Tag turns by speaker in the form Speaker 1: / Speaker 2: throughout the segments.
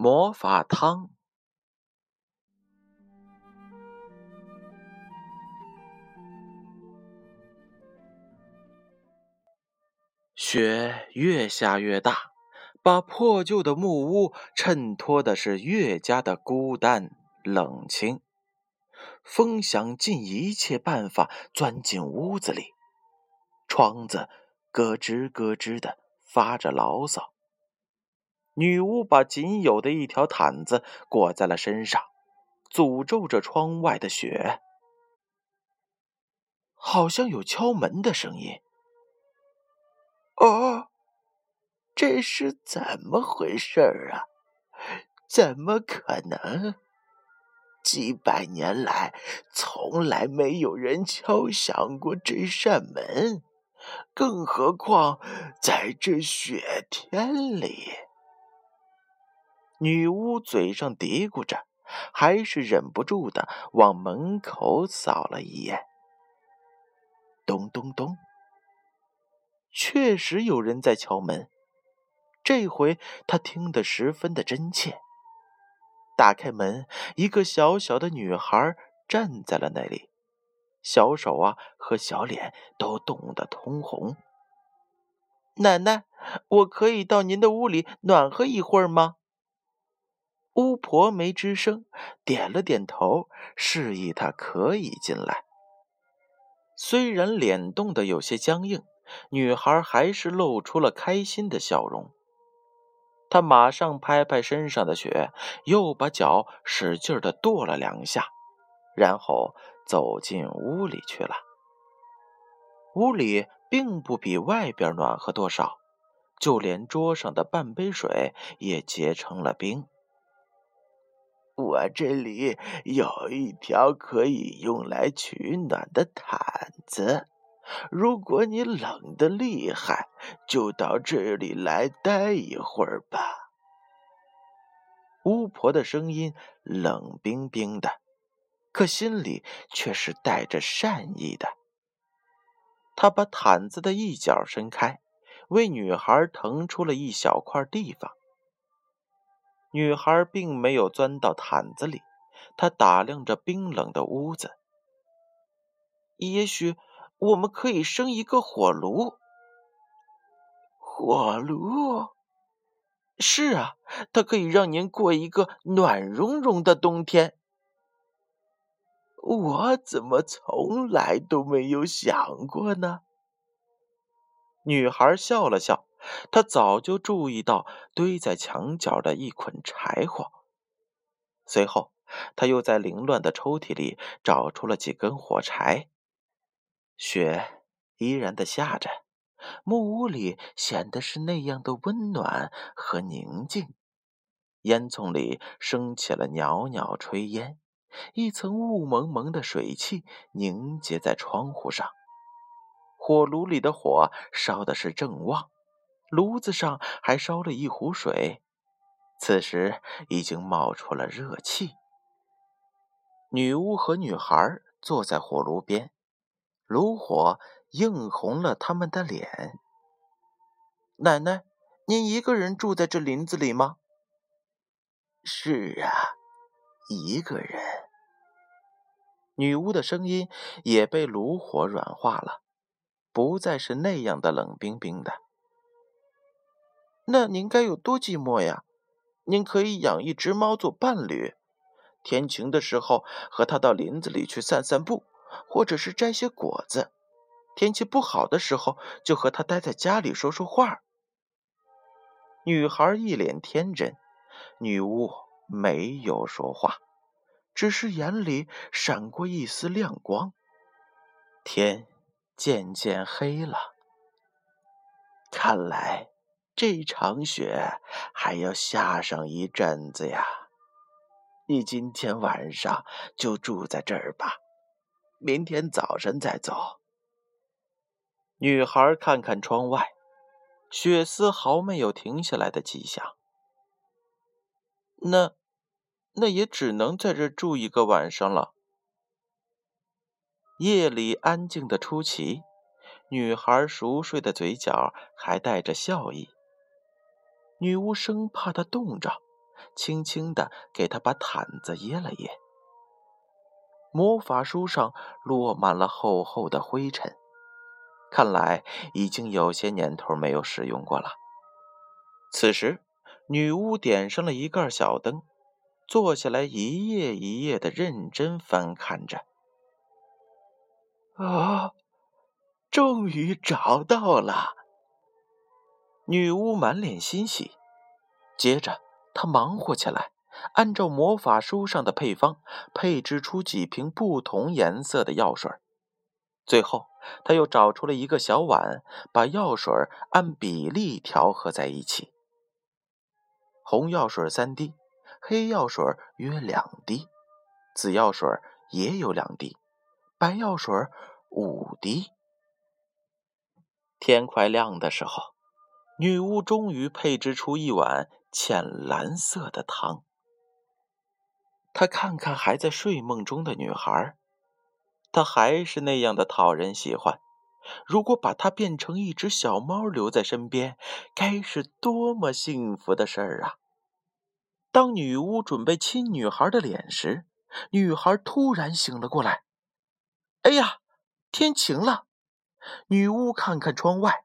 Speaker 1: 魔法汤。雪越下越大，把破旧的木屋衬托的是越加的孤单冷清。风想尽一切办法钻进屋子里，窗子咯吱咯吱的发着牢骚。女巫把仅有的一条毯子裹在了身上，诅咒着窗外的雪。好像有敲门的声音。
Speaker 2: 哦，这是怎么回事啊？怎么可能？几百年来，从来没有人敲响过这扇门，更何况在这雪天里。
Speaker 1: 女巫嘴上嘀咕着，还是忍不住的往门口扫了一眼。咚咚咚，确实有人在敲门。这回他听得十分的真切。打开门，一个小小的女孩站在了那里，小手啊和小脸都冻得通红。
Speaker 3: 奶奶，我可以到您的屋里暖和一会儿吗？
Speaker 1: 巫婆没吱声，点了点头，示意他可以进来。虽然脸冻得有些僵硬，女孩还是露出了开心的笑容。她马上拍拍身上的雪，又把脚使劲的跺了两下，然后走进屋里去了。屋里并不比外边暖和多少，就连桌上的半杯水也结成了冰。
Speaker 2: 我这里有一条可以用来取暖的毯子，如果你冷得厉害，就到这里来待一会儿吧。
Speaker 1: 巫婆的声音冷冰冰的，可心里却是带着善意的。她把毯子的一角伸开，为女孩腾出了一小块地方。女孩并没有钻到毯子里，她打量着冰冷的屋子。
Speaker 3: 也许我们可以生一个火炉。
Speaker 2: 火炉？
Speaker 3: 是啊，它可以让您过一个暖融融的冬天。
Speaker 2: 我怎么从来都没有想过呢？
Speaker 1: 女孩笑了笑。他早就注意到堆在墙角的一捆柴火，随后他又在凌乱的抽屉里找出了几根火柴。雪依然的下着，木屋里显得是那样的温暖和宁静。烟囱里升起了袅袅炊烟，一层雾蒙蒙的水汽凝结在窗户上。火炉里的火烧的是正旺。炉子上还烧了一壶水，此时已经冒出了热气。女巫和女孩坐在火炉边，炉火映红了他们的脸。
Speaker 3: 奶奶，您一个人住在这林子里吗？
Speaker 2: 是啊，一个人。
Speaker 1: 女巫的声音也被炉火软化了，不再是那样的冷冰冰的。
Speaker 3: 那您该有多寂寞呀！您可以养一只猫做伴侣，天晴的时候和它到林子里去散散步，或者是摘些果子；天气不好的时候，就和它待在家里说说话。
Speaker 1: 女孩一脸天真，女巫没有说话，只是眼里闪过一丝亮光。天渐渐黑了，
Speaker 2: 看来。这场雪还要下上一阵子呀！你今天晚上就住在这儿吧，明天早晨再走。
Speaker 1: 女孩看看窗外，雪丝毫没有停下来的迹象。
Speaker 3: 那，那也只能在这住一个晚上了。
Speaker 1: 夜里安静的出奇，女孩熟睡的嘴角还带着笑意。女巫生怕他冻着，轻轻的给他把毯子掖了掖。魔法书上落满了厚厚的灰尘，看来已经有些年头没有使用过了。此时，女巫点上了一盖小灯，坐下来一页一页的认真翻看着。
Speaker 2: 啊，终于找到了！
Speaker 1: 女巫满脸欣喜，接着她忙活起来。按照魔法书上的配方，配制出几瓶不同颜色的药水。最后，她又找出了一个小碗，把药水按比例调和在一起。红药水三滴，黑药水约两滴，紫药水也有两滴，白药水五滴。天快亮的时候，女巫终于配制出一碗浅蓝色的汤。他看看还在睡梦中的女孩，她还是那样的讨人喜欢。如果把她变成一只小猫留在身边，该是多么幸福的事儿啊！当女巫准备亲女孩的脸时，女孩突然醒了过来。哎呀，天晴了！女巫看看窗外，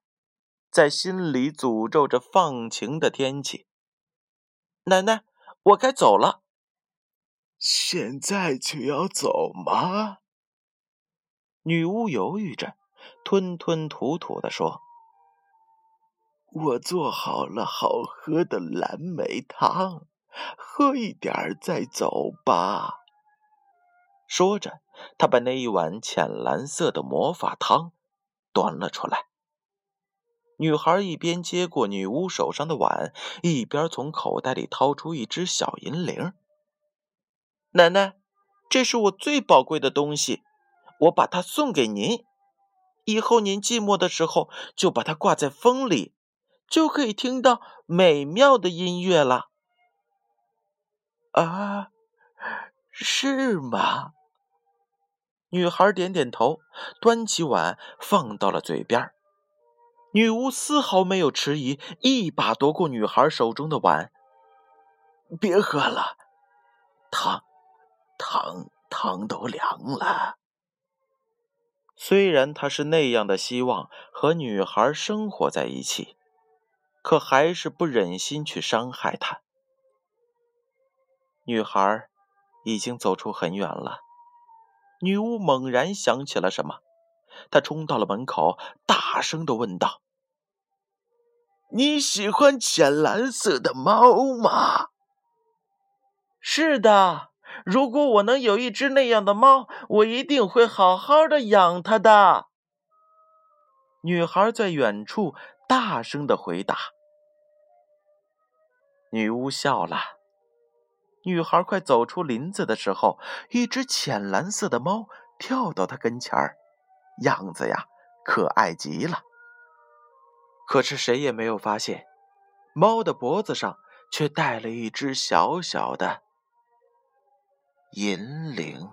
Speaker 1: 在心里诅咒着放晴的天气。奶奶，我该走了。
Speaker 2: 现在就要走吗？
Speaker 1: 女巫犹豫着，吞吞吐吐地说：“
Speaker 2: 我做好了好喝的蓝莓汤，喝一点再走吧。”
Speaker 1: 说着，她把那一碗浅蓝色的魔法汤端了出来。女孩一边接过女巫手上的碗，一边从口袋里掏出一只小银铃。奶奶，这是我最宝贵的东西，我把它送给您。以后您寂寞的时候，就把它挂在风里，就可以听到美妙的音乐了。
Speaker 2: 啊，是吗？
Speaker 1: 女孩点点头，端起碗放到了嘴边。女巫丝毫没有迟疑，一把夺过女孩手中的碗。
Speaker 2: 别喝了，汤。汤汤都凉了。
Speaker 1: 虽然他是那样的希望和女孩生活在一起，可还是不忍心去伤害她。女孩已经走出很远了。女巫猛然想起了什么，她冲到了门口，大声的问道：“
Speaker 2: 你喜欢浅蓝色的猫吗？”“
Speaker 3: 是的。”如果我能有一只那样的猫，我一定会好好的养它的。
Speaker 1: 女孩在远处大声的回答。女巫笑了。女孩快走出林子的时候，一只浅蓝色的猫跳到她跟前儿，样子呀可爱极了。可是谁也没有发现，猫的脖子上却戴了一只小小的。银铃。